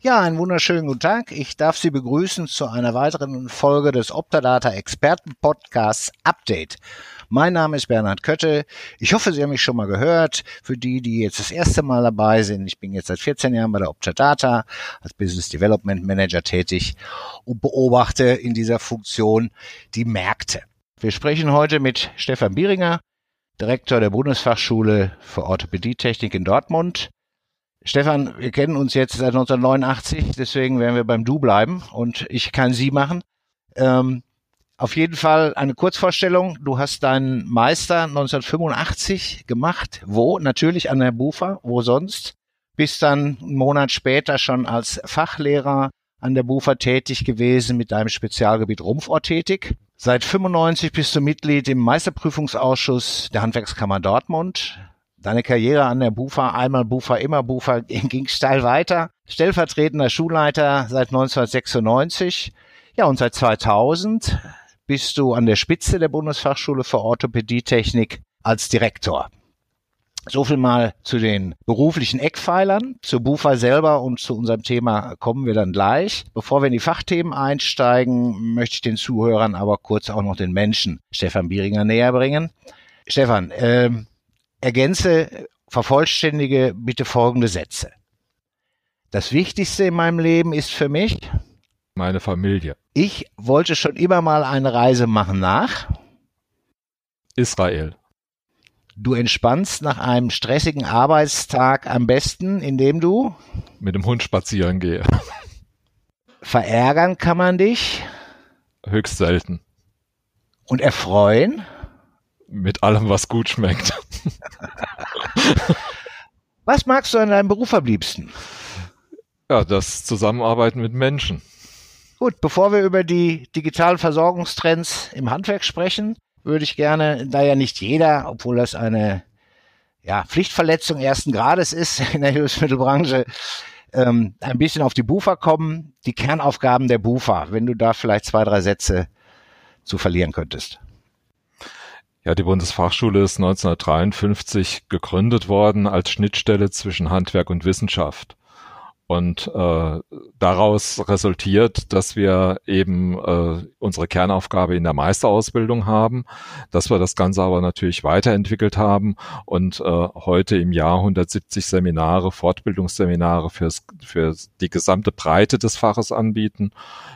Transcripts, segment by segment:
Ja, einen wunderschönen guten Tag. Ich darf Sie begrüßen zu einer weiteren Folge des Optadata Experten Podcasts Update. Mein Name ist Bernhard Kötte. Ich hoffe, Sie haben mich schon mal gehört. Für die, die jetzt das erste Mal dabei sind, ich bin jetzt seit 14 Jahren bei der Optadata als Business Development Manager tätig und beobachte in dieser Funktion die Märkte. Wir sprechen heute mit Stefan Bieringer, Direktor der Bundesfachschule für Orthopädietechnik in Dortmund. Stefan, wir kennen uns jetzt seit 1989, deswegen werden wir beim Du bleiben und ich kann Sie machen. Ähm, auf jeden Fall eine Kurzvorstellung. Du hast deinen Meister 1985 gemacht. Wo? Natürlich an der BUFA. Wo sonst? Bist dann einen Monat später schon als Fachlehrer an der BUFA tätig gewesen mit deinem Spezialgebiet Rumpforthetik. Seit 95 bist du Mitglied im Meisterprüfungsausschuss der Handwerkskammer Dortmund deine Karriere an der BUFA, einmal BUFA, immer BUFA, ging steil weiter. Stellvertretender Schulleiter seit 1996. Ja, und seit 2000 bist du an der Spitze der Bundesfachschule für Orthopädietechnik als Direktor. So viel mal zu den beruflichen Eckpfeilern. Zur BUFA selber und zu unserem Thema kommen wir dann gleich. Bevor wir in die Fachthemen einsteigen, möchte ich den Zuhörern aber kurz auch noch den Menschen Stefan Bieringer näher bringen. Stefan, ähm, ergänze, vervollständige bitte folgende Sätze. Das Wichtigste in meinem Leben ist für mich meine Familie. Ich wollte schon immer mal eine Reise machen nach Israel. Du entspannst nach einem stressigen Arbeitstag am besten, indem du mit dem Hund spazieren gehe. Verärgern kann man dich höchst selten. Und erfreuen? mit allem, was gut schmeckt. was magst du an deinem Beruf am liebsten? Ja, das Zusammenarbeiten mit Menschen. Gut, bevor wir über die digitalen Versorgungstrends im Handwerk sprechen, würde ich gerne, da ja nicht jeder, obwohl das eine ja, Pflichtverletzung ersten Grades ist in der Hilfsmittelbranche, ähm, ein bisschen auf die BUFA kommen, die Kernaufgaben der BUFA, wenn du da vielleicht zwei, drei Sätze zu verlieren könntest. Ja, die Bundesfachschule ist 1953 gegründet worden als Schnittstelle zwischen Handwerk und Wissenschaft. Und äh, daraus resultiert, dass wir eben äh, unsere Kernaufgabe in der Meisterausbildung haben, dass wir das Ganze aber natürlich weiterentwickelt haben und äh, heute im Jahr 170 Seminare, Fortbildungsseminare fürs, für die gesamte Breite des Faches anbieten.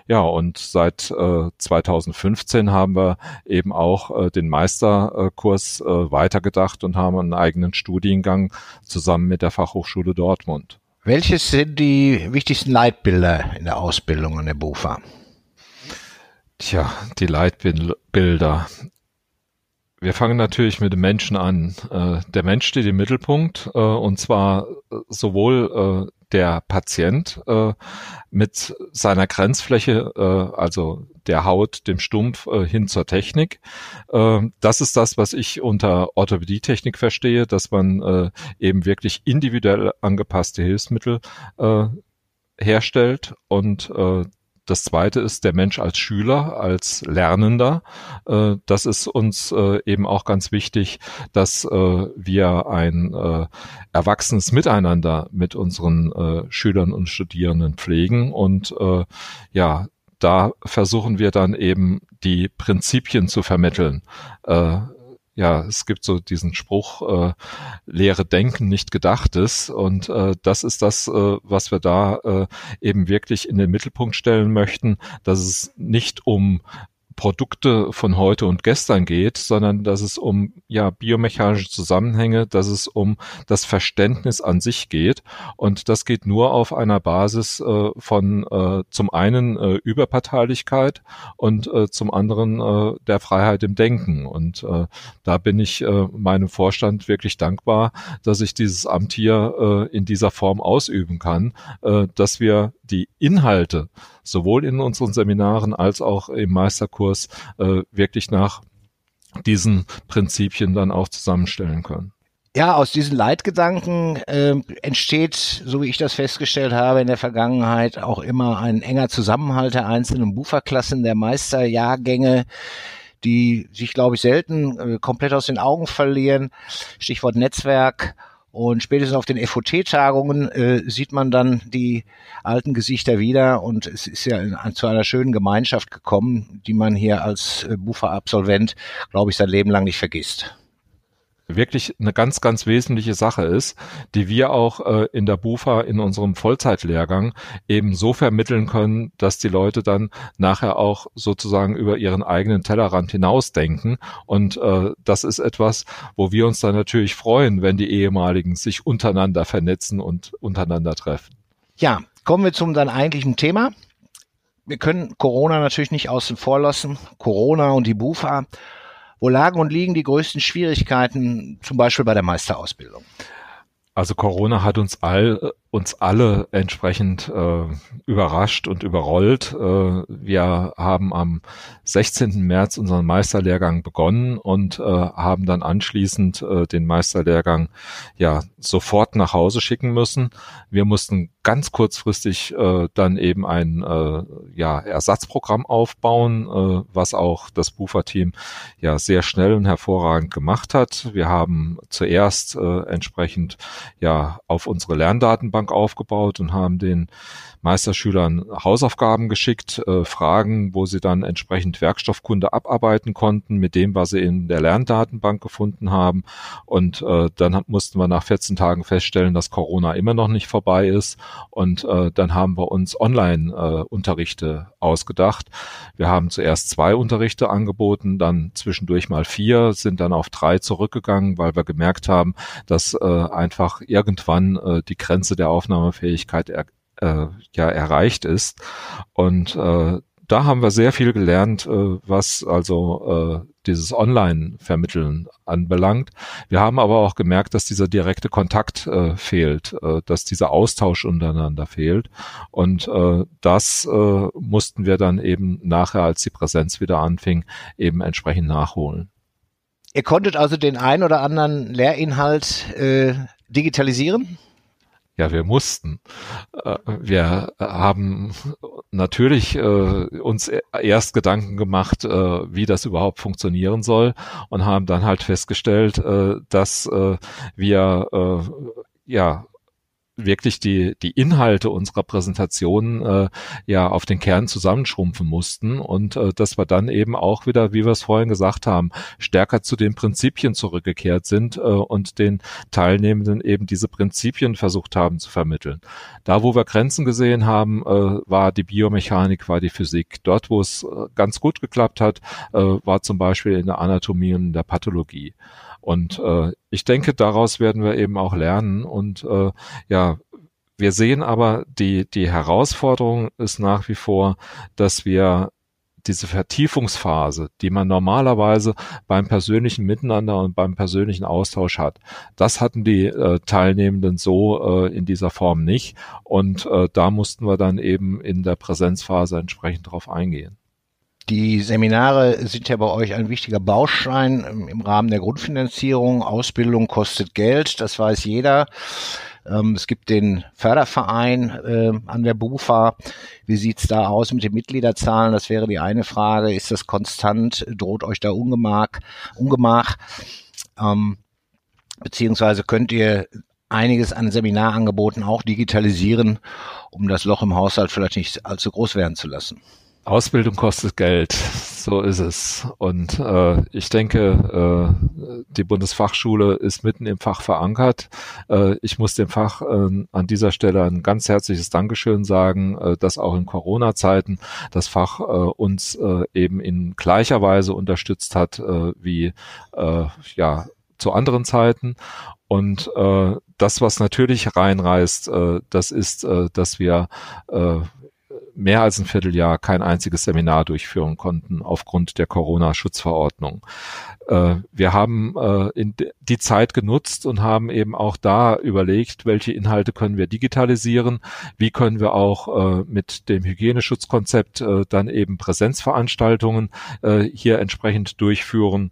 Ja, und seit äh, 2015 haben wir eben auch äh, den Meisterkurs äh, weitergedacht und haben einen eigenen Studiengang zusammen mit der Fachhochschule Dortmund. Welches sind die wichtigsten Leitbilder in der Ausbildung an der BUFA? Tja, die Leitbilder. Wir fangen natürlich mit dem Menschen an. Äh, der Mensch steht im Mittelpunkt äh, und zwar sowohl äh, der Patient mit seiner Grenzfläche, also der Haut, dem Stumpf hin zur Technik. das ist das, was ich unter Orthopädietechnik verstehe, dass man eben wirklich individuell angepasste Hilfsmittel herstellt und das zweite ist der Mensch als Schüler, als Lernender. Äh, das ist uns äh, eben auch ganz wichtig, dass äh, wir ein erwachsenes Miteinander mit unseren Schülern und Studierenden pflegen und ja, da versuchen wir dann eben die Prinzipien zu vermitteln ja, es gibt so diesen Spruch, äh, leere Denken, nicht Gedachtes. Und äh, das ist das, äh, was wir da äh, eben wirklich in den Mittelpunkt stellen möchten, dass es nicht um Produkte von heute und gestern geht, sondern dass es um ja biomechanische Zusammenhänge, dass es um das Verständnis an sich geht. Und das geht nur auf einer Basis äh, von äh, zum einen äh, Überparteilichkeit und äh, zum anderen äh, der Freiheit im Denken. Und äh, da bin ich meinem Vorstand wirklich dankbar, dass ich dieses Amt hier in dieser Form ausüben kann, dass wir die Inhalte sowohl in unseren Seminaren als auch im Meisterkurs äh, wirklich nach diesen Prinzipien dann auch zusammenstellen können. Ja, aus diesen Leitgedanken äh, entsteht, so wie ich das festgestellt habe, in der Vergangenheit auch immer ein enger Zusammenhalt der einzelnen Buferklassen der Meisterjahrgänge, die sich, glaube ich, selten äh, komplett aus den Augen verlieren. Stichwort Netzwerk. Und spätestens auf den FOT-Tagungen äh, sieht man dann die alten Gesichter wieder. Und es ist ja zu einer schönen Gemeinschaft gekommen, die man hier als äh, Bufa-Absolvent, glaube ich, sein Leben lang nicht vergisst wirklich eine ganz, ganz wesentliche Sache ist, die wir auch äh, in der BUFA in unserem Vollzeitlehrgang eben so vermitteln können, dass die Leute dann nachher auch sozusagen über ihren eigenen Tellerrand hinausdenken. Und äh, das ist etwas, wo wir uns dann natürlich freuen, wenn die ehemaligen sich untereinander vernetzen und untereinander treffen. Ja, kommen wir zum dann eigentlichen Thema. Wir können Corona natürlich nicht außen vor lassen. Corona und die BUFA wo lagen und liegen die größten Schwierigkeiten, zum Beispiel bei der Meisterausbildung? Also Corona hat uns all uns alle entsprechend äh, überrascht und überrollt. Äh, wir haben am 16. März unseren Meisterlehrgang begonnen und äh, haben dann anschließend äh, den Meisterlehrgang ja sofort nach Hause schicken müssen. Wir mussten ganz kurzfristig äh, dann eben ein äh, ja, Ersatzprogramm aufbauen, äh, was auch das Bufa-Team ja sehr schnell und hervorragend gemacht hat. Wir haben zuerst äh, entsprechend ja auf unsere Lerndatenbank Datenbank aufgebaut und haben den Meisterschülern Hausaufgaben geschickt, äh, Fragen, wo sie dann entsprechend Werkstoffkunde abarbeiten konnten mit dem, was sie in der Lerndatenbank gefunden haben. Und äh, dann mussten wir nach 14 Tagen feststellen, dass Corona immer noch nicht vorbei ist. Und äh, dann haben wir uns Online-Unterrichte äh, ausgedacht. Wir haben zuerst zwei Unterrichte angeboten, dann zwischendurch mal vier, sind dann auf drei zurückgegangen, weil wir gemerkt haben, dass äh, einfach irgendwann äh, die Grenze der Aufnahmefähigkeit er, äh, ja erreicht ist. Und äh, da haben wir sehr viel gelernt, äh, was also äh, dieses Online-Vermitteln anbelangt. Wir haben aber auch gemerkt, dass dieser direkte Kontakt äh, fehlt, dass dieser Austausch untereinander fehlt. Und das mussten wir dann eben nachher, als die Präsenz wieder anfing, eben entsprechend nachholen. Ihr konntet also den ein oder anderen Lehrinhalt äh, digitalisieren? Ja, wir mussten. Äh, wir haben natürlich äh, uns erst Gedanken gemacht, äh, wie das überhaupt funktionieren soll und haben dann halt festgestellt, dass wir ja wirklich die, die Inhalte unserer Präsentation äh, ja auf den Kern zusammenschrumpfen mussten und äh, dass wir dann eben auch wieder, wie wir es vorhin gesagt haben, stärker zu den Prinzipien zurückgekehrt sind äh, und den Teilnehmenden eben diese Prinzipien versucht haben zu vermitteln. Da, wo wir Grenzen gesehen haben, äh, war die Biomechanik, war die Physik. Dort, wo es äh, ganz gut geklappt hat, äh, war zum Beispiel in der Anatomie und in der Pathologie. Und äh, ich denke, daraus werden wir eben auch lernen. Und äh, ja, wir sehen aber, die, die Herausforderung ist nach wie vor, dass wir diese Vertiefungsphase, die man normalerweise beim persönlichen Miteinander und beim persönlichen Austausch hat, das hatten die äh, Teilnehmenden so äh, in dieser Form nicht. Und äh, da mussten wir dann eben in der Präsenzphase entsprechend drauf eingehen. Die Seminare sind ja bei euch ein wichtiger Baustein im Rahmen der Grundfinanzierung. Ausbildung kostet Geld, das weiß jeder. Ähm, es gibt den Förderverein äh, an der BUFA. Wie sieht's da aus mit den Mitgliederzahlen? Das wäre die eine Frage. Ist das konstant? Droht euch da Ungemach? Ungemach? Ähm, beziehungsweise könnt ihr einiges an Seminarangeboten auch digitalisieren, um das Loch im Haushalt vielleicht nicht allzu groß werden zu lassen? Ausbildung kostet Geld, so ist es. Und äh, ich denke, äh, die Bundesfachschule ist mitten im Fach verankert. Äh, ich muss dem Fach äh, an dieser Stelle ein ganz herzliches Dankeschön sagen, äh, dass auch in Corona-Zeiten das Fach äh, uns äh, eben in gleicher Weise unterstützt hat äh, wie äh, ja zu anderen Zeiten. Und äh, das, was natürlich reinreißt, äh, das ist, äh, dass wir äh, mehr als ein Vierteljahr kein einziges Seminar durchführen konnten aufgrund der Corona-Schutzverordnung. Äh, wir haben äh, die Zeit genutzt und haben eben auch da überlegt, welche Inhalte können wir digitalisieren, wie können wir auch äh, mit dem Hygieneschutzkonzept dann eben Präsenzveranstaltungen hier entsprechend durchführen.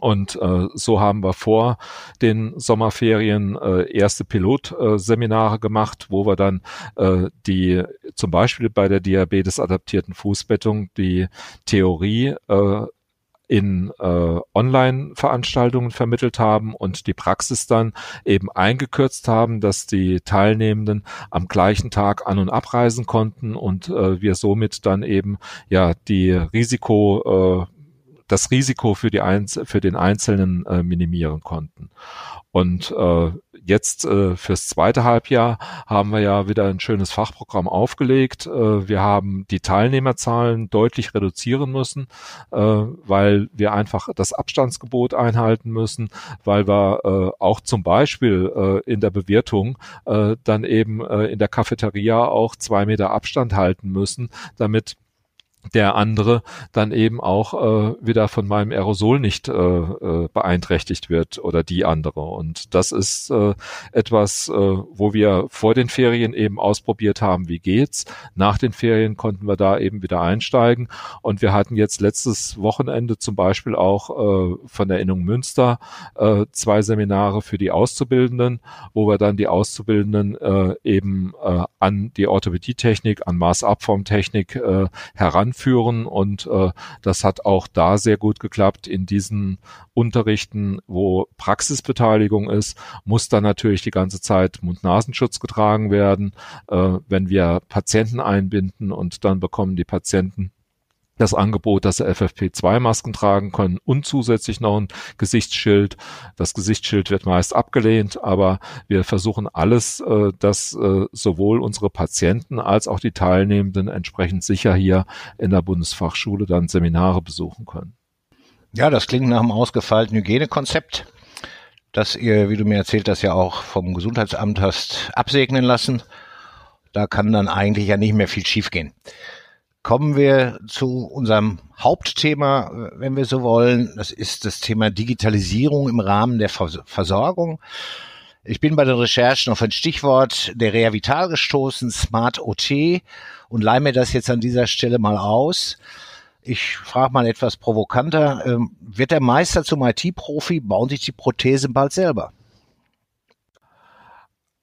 Und äh, so haben wir vor den Sommerferien äh, erste Pilotseminare äh, gemacht, wo wir dann äh, die zum Beispiel bei der Diabetes-adaptierten Fußbettung die Theorie äh, in äh, Online-Veranstaltungen vermittelt haben und die Praxis dann eben eingekürzt haben, dass die Teilnehmenden am gleichen Tag an- und abreisen konnten und äh, wir somit dann eben ja die Risiko äh, das Risiko für, die Einz für den Einzelnen äh, minimieren konnten. Und äh, jetzt äh, fürs zweite Halbjahr haben wir ja wieder ein schönes Fachprogramm aufgelegt. Äh, wir haben die Teilnehmerzahlen deutlich reduzieren müssen, äh, weil wir einfach das Abstandsgebot einhalten müssen, weil wir äh, auch zum Beispiel äh, in der Bewirtung äh, dann eben äh, in der Cafeteria auch zwei Meter Abstand halten müssen, damit der andere dann eben auch äh, wieder von meinem Aerosol nicht äh, äh, beeinträchtigt wird oder die andere. Und das ist äh, etwas, äh, wo wir vor den Ferien eben ausprobiert haben, wie geht's. Nach den Ferien konnten wir da eben wieder einsteigen. Und wir hatten jetzt letztes Wochenende zum Beispiel auch äh, von der Innung Münster äh, zwei Seminare für die Auszubildenden, wo wir dann die Auszubildenden äh, eben äh, an die Orthopädietechnik, an Maßabformtechnik äh, heran führen und äh, das hat auch da sehr gut geklappt. In diesen Unterrichten, wo Praxisbeteiligung ist, muss dann natürlich die ganze Zeit Mund-Nasenschutz getragen werden. Äh, wenn wir Patienten einbinden und dann bekommen die Patienten das Angebot, dass sie FFP2-Masken tragen können und zusätzlich noch ein Gesichtsschild. Das Gesichtsschild wird meist abgelehnt, aber wir versuchen alles, äh, dass äh, sowohl unsere Patienten als auch die Teilnehmenden entsprechend sicher hier in der Bundesfachschule dann Seminare besuchen können. Ja, das klingt nach einem ausgefeilten Hygienekonzept, das ihr, wie du mir erzählt hast, ja auch vom Gesundheitsamt hast absegnen lassen. Da kann dann eigentlich ja nicht mehr viel schiefgehen kommen wir zu unserem Hauptthema, wenn wir so wollen. Das ist das Thema Digitalisierung im Rahmen der Versorgung. Ich bin bei den Recherchen auf ein Stichwort der Reavital gestoßen, Smart OT, und leih mir das jetzt an dieser Stelle mal aus. Ich frage mal etwas provokanter. Ähm, wird der Meister zum IT-Profi, bauen sich die Prothesen bald selber?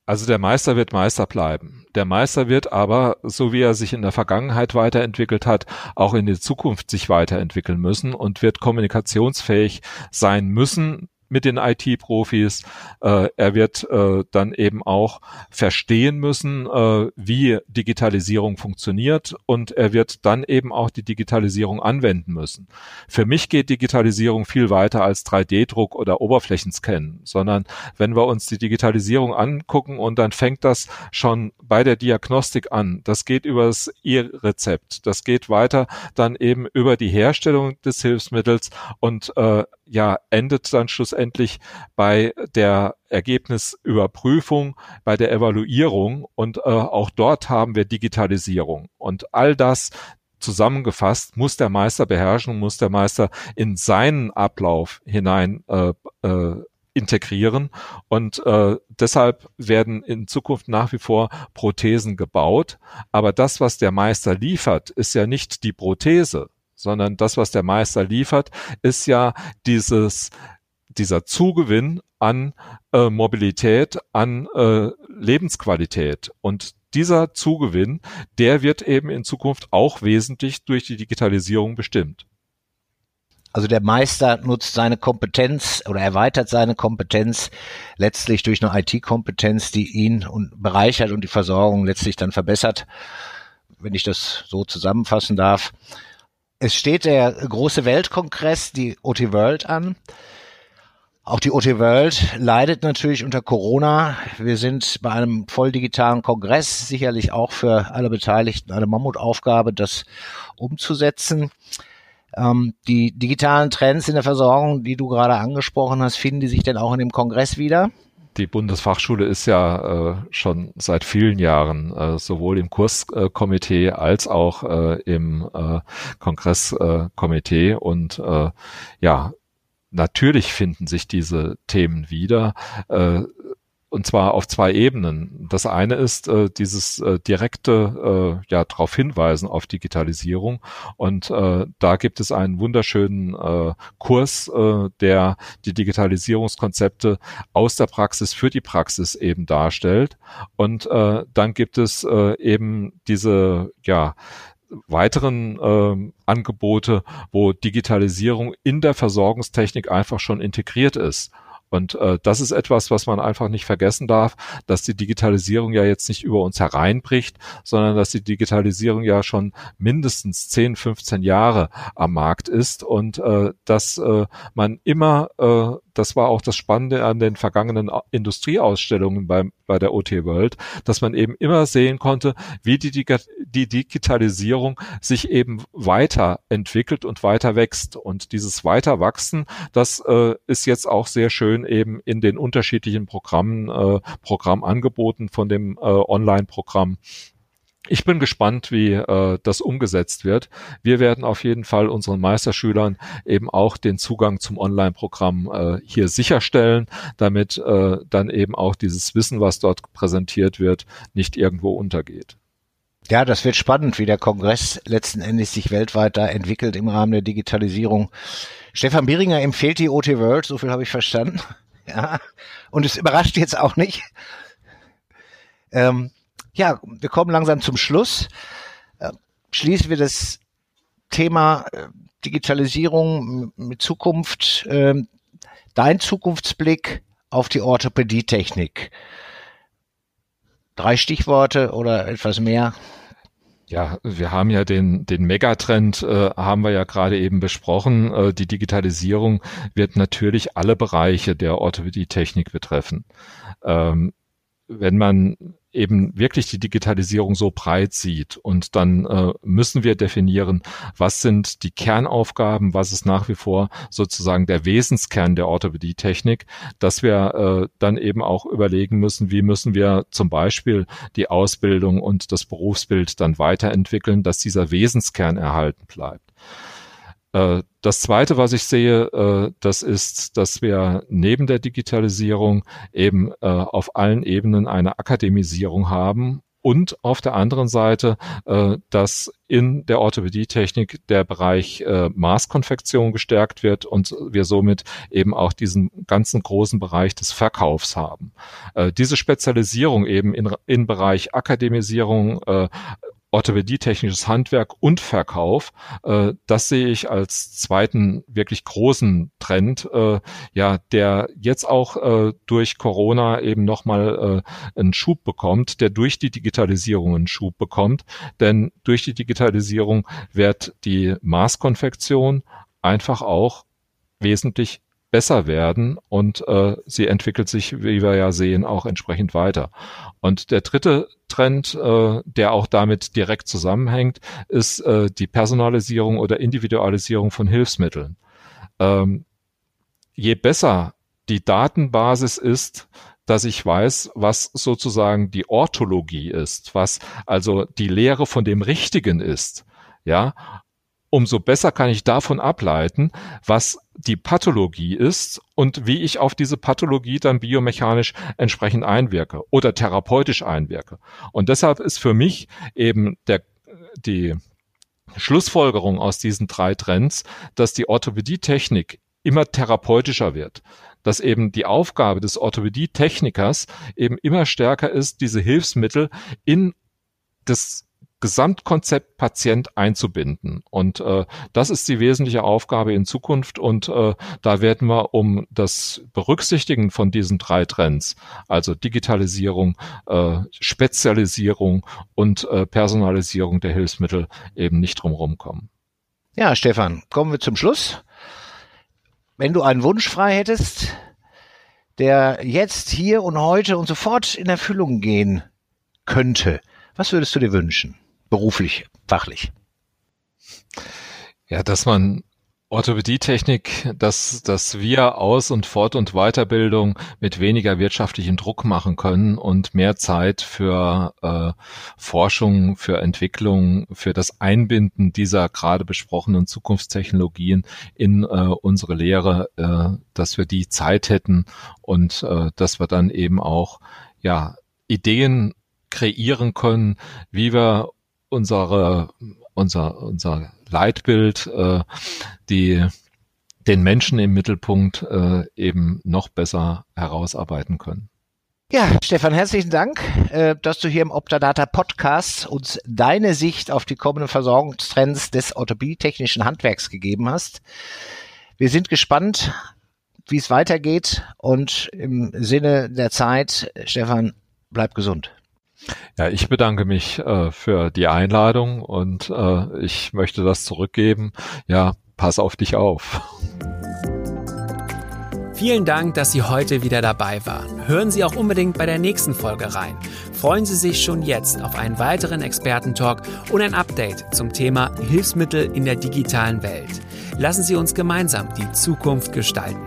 Also der Meister wird Meister bleiben. Der Meister wird aber, so wie er sich in der Vergangenheit weiterentwickelt hat, auch in der Zukunft sich weiterentwickeln müssen und wird kommunikationsfähig sein müssen mit den IT-Profis. Äh, er wird äh, dann eben auch verstehen müssen, äh, wie Digitalisierung funktioniert und er wird dann eben auch die Digitalisierung anwenden müssen. Für mich geht Digitalisierung viel weiter als 3D-Druck oder Oberflächenscannen, sondern wenn wir uns die Digitalisierung angucken und dann fängt das schon bei der Diagnostik an. Das geht über das E-Rezept. Das geht weiter dann eben über die Herstellung des Hilfsmittels und äh, ja endet dann schlussendlich bei der Ergebnisüberprüfung, bei der Evaluierung und äh, auch dort haben wir Digitalisierung und all das zusammengefasst muss der Meister beherrschen, muss der Meister in seinen Ablauf hinein äh, äh, integrieren und äh, deshalb werden in Zukunft nach wie vor Prothesen gebaut. Aber das, was der Meister liefert, ist ja nicht die Prothese, sondern das, was der Meister liefert, ist ja dieses, dieser Zugewinn an äh, Mobilität, an äh, Lebensqualität. Und dieser Zugewinn, der wird eben in Zukunft auch wesentlich durch die Digitalisierung bestimmt. Also der Meister nutzt seine Kompetenz oder erweitert seine Kompetenz letztlich durch eine IT-Kompetenz, die ihn und bereichert und die Versorgung letztlich dann verbessert, wenn ich das so zusammenfassen darf. Es steht der große Weltkongress, die OT World an. Auch die OT World leidet natürlich unter Corona. Wir sind bei einem voll digitalen Kongress, sicherlich auch für alle Beteiligten eine Mammutaufgabe, das umzusetzen. Ähm, die digitalen Trends in der Versorgung, die du gerade angesprochen hast, finden die sich denn auch in dem Kongress wieder? Die Bundesfachschule ist ja äh, schon seit vielen Jahren äh, sowohl im Kurskomitee als auch äh, im äh, Kongresskomitee und äh, ja, natürlich finden sich diese Themen wieder. Und zwar auf zwei Ebenen. Das eine ist äh, dieses äh, direkte äh, ja darauf hinweisen auf Digitalisierung und äh, da gibt es einen wunderschönen äh, Kurs, äh, der die Digitalisierungskonzepte aus der Praxis für die Praxis eben darstellt und äh, dann gibt es äh, eben diese ja weiteren äh, Angebote, wo Digitalisierung in der Versorgungstechnik einfach schon integriert ist. Und äh, das ist etwas, was man einfach nicht vergessen darf, dass die Digitalisierung ja jetzt nicht über uns hereinbricht, sondern dass die Digitalisierung ja schon mindestens 10, 15 Jahre am Markt ist und äh, dass äh, man immer äh, das war auch das Spannende an den vergangenen Industrieausstellungen beim, bei der OT World, dass man eben immer sehen konnte, wie die, die Digitalisierung sich eben weiterentwickelt und weiter wächst. Und dieses Weiterwachsen, das äh, ist jetzt auch sehr schön eben in den unterschiedlichen Programmen, äh, Programmangeboten von dem äh, Online-Programm ich bin gespannt, wie äh, das umgesetzt wird. Wir werden auf jeden Fall unseren Meisterschülern eben auch den Zugang zum Online-Programm äh, hier sicherstellen, damit äh, dann eben auch dieses Wissen, was dort präsentiert wird, nicht irgendwo untergeht. Ja, das wird spannend, wie der Kongress letzten Endes sich weltweit da entwickelt im Rahmen der Digitalisierung. Stefan Bieringer empfiehlt die OT World, so viel habe ich verstanden. Ja, und es überrascht jetzt auch nicht. Ähm, ja, wir kommen langsam zum Schluss. Äh, schließen wir das Thema äh, Digitalisierung mit Zukunft. Ähm, dein Zukunftsblick auf die Orthopädietechnik. Drei Stichworte oder etwas mehr? Ja, wir haben ja den, den Megatrend, äh, haben wir ja gerade eben besprochen. Äh, die Digitalisierung wird natürlich alle Bereiche der Orthopädie-Technik betreffen. Ähm, wenn man eben wirklich die Digitalisierung so breit sieht. Und dann äh, müssen wir definieren, was sind die Kernaufgaben, was ist nach wie vor sozusagen der Wesenskern der Orthopädie-Technik, dass wir äh, dann eben auch überlegen müssen, wie müssen wir zum Beispiel die Ausbildung und das Berufsbild dann weiterentwickeln, dass dieser Wesenskern erhalten bleibt. Äh, das Zweite, was ich sehe, äh, das ist, dass wir neben der Digitalisierung eben äh, auf allen Ebenen eine Akademisierung haben und auf der anderen Seite, dass in der Orthopädietechnik der Bereich Maßkonfektion gestärkt wird und wir somit eben auch diesen ganzen großen Bereich des Verkaufs haben. diese Spezialisierung eben in, in Bereich Akademisierung, orthopädietechnisches Handwerk und Verkauf. Äh, das sehe ich als zweiten wirklich großen Trend, äh, ja, der jetzt auch äh, durch Corona eben nochmal äh, einen Schub bekommt, der durch die Digitalisierung einen Schub bekommt. Denn durch die Digitalisierung wird die Maßkonfektion einfach auch wesentlich besser werden und äh, sie entwickelt sich, wie wir ja sehen, auch entsprechend weiter. Und der dritte Trend, äh, der auch damit direkt zusammenhängt, ist äh, die Personalisierung oder Individualisierung von Hilfsmitteln. Ähm, je besser die Datenbasis ist, dass ich weiß, was sozusagen die Orthologie ist, was also die Lehre von dem Richtigen ist, ja, umso besser kann ich davon ableiten, was die Pathologie ist und wie ich auf diese Pathologie dann biomechanisch entsprechend einwirke oder therapeutisch einwirke. Und deshalb ist für mich eben der, die Schlussfolgerung aus diesen drei Trends, dass die Orthopädie-Technik immer therapeutischer wird, dass eben die Aufgabe des Orthopädie-Technikers eben immer stärker ist, diese Hilfsmittel in das Gesamtkonzept Patient einzubinden. Und äh, das ist die wesentliche Aufgabe in Zukunft. Und äh, da werden wir um das Berücksichtigen von diesen drei Trends, also Digitalisierung, äh, Spezialisierung und äh, Personalisierung der Hilfsmittel eben nicht drumherum kommen. Ja, Stefan, kommen wir zum Schluss. Wenn du einen Wunsch frei hättest, der jetzt, hier und heute und sofort in Erfüllung gehen könnte, was würdest du dir wünschen? Beruflich, fachlich? Ja, dass man Orthopädietechnik, dass, dass wir Aus- und Fort- und Weiterbildung mit weniger wirtschaftlichem Druck machen können und mehr Zeit für äh, Forschung, für Entwicklung, für das Einbinden dieser gerade besprochenen Zukunftstechnologien in äh, unsere Lehre, äh, dass wir die Zeit hätten und äh, dass wir dann eben auch ja Ideen kreieren können, wie wir unsere unser unser Leitbild, äh, die den Menschen im Mittelpunkt äh, eben noch besser herausarbeiten können. Ja, Stefan, herzlichen Dank, äh, dass du hier im Optadata Podcast uns deine Sicht auf die kommenden Versorgungstrends des orthopädietechnischen Handwerks gegeben hast. Wir sind gespannt, wie es weitergeht und im Sinne der Zeit, Stefan, bleib gesund. Ja, ich bedanke mich äh, für die Einladung und äh, ich möchte das zurückgeben. Ja, pass auf dich auf. Vielen Dank, dass Sie heute wieder dabei waren. Hören Sie auch unbedingt bei der nächsten Folge rein. Freuen Sie sich schon jetzt auf einen weiteren Expertentalk und ein Update zum Thema Hilfsmittel in der digitalen Welt. Lassen Sie uns gemeinsam die Zukunft gestalten.